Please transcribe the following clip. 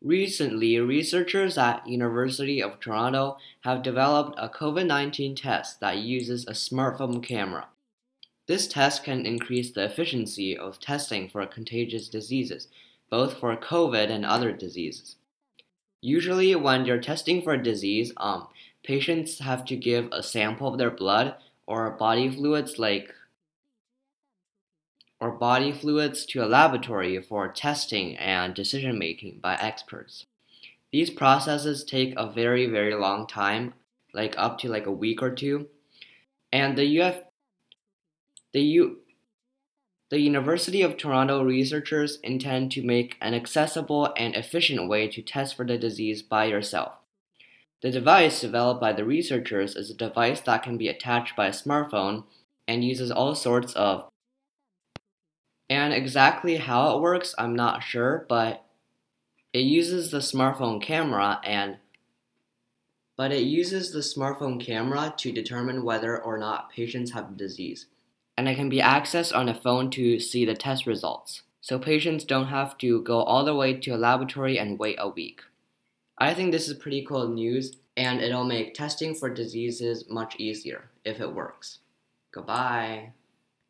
Recently, researchers at University of Toronto have developed a COVID-19 test that uses a smartphone camera. This test can increase the efficiency of testing for contagious diseases, both for COVID and other diseases. Usually, when you're testing for a disease, um, patients have to give a sample of their blood or body fluids like or body fluids to a laboratory for testing and decision making by experts. These processes take a very very long time, like up to like a week or two. And the UF the U the University of Toronto researchers intend to make an accessible and efficient way to test for the disease by yourself. The device developed by the researchers is a device that can be attached by a smartphone and uses all sorts of and exactly how it works, I'm not sure, but it uses the smartphone camera and but it uses the smartphone camera to determine whether or not patients have the disease. And it can be accessed on a phone to see the test results. So patients don't have to go all the way to a laboratory and wait a week. I think this is pretty cool news and it'll make testing for diseases much easier if it works. Goodbye.